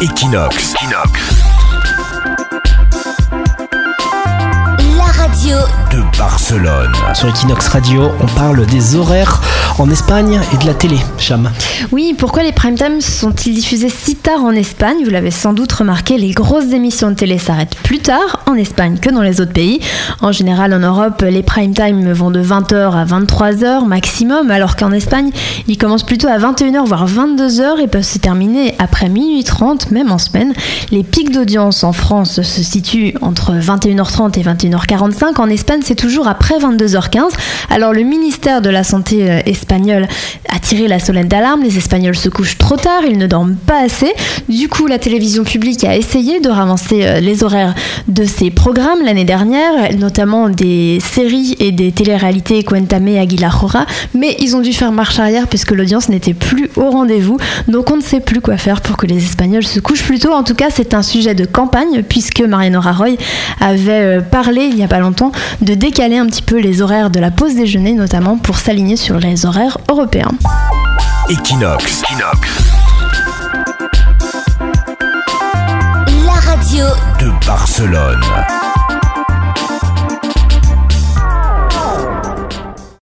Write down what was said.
Equinox. La radio de Barcelone. Sur Equinox Radio, on parle des horaires en Espagne et de la télé, Cham. Oui, pourquoi les prime time sont-ils diffusés si tard en Espagne? Vous l'avez sans doute remarqué, les grosses émissions de télé s'arrêtent plus tard en Espagne que dans les autres pays. En général, en Europe, les prime time vont de 20h à 23h maximum, alors qu'en Espagne, ils commencent plutôt à 21h voire 22h et peuvent se terminer après minuit 30, même en semaine. Les pics d'audience en France se situent entre 21h30 et 21h45. En Espagne, c'est toujours après 22h15. Alors le ministère de la Santé euh, espagnol tiré la solenne d'alarme. Les Espagnols se couchent trop tard, ils ne dorment pas assez. Du coup, la télévision publique a essayé de ravancer euh, les horaires de ses programmes l'année dernière, notamment des séries et des téléréalités Cuéntame Aguilar Jora, mais ils ont dû faire marche arrière puisque l'audience n'était plus au rendez-vous. Donc on ne sait plus quoi faire pour que les Espagnols se couchent plus tôt. En tout cas, c'est un sujet de campagne puisque Mariano Rajoy avait euh, parlé il n'y a pas longtemps de décaler un petit peu les horaires de la pause déjeuner, notamment pour s'aligner sur les horaires européens. Equinox. La radio de Barcelone.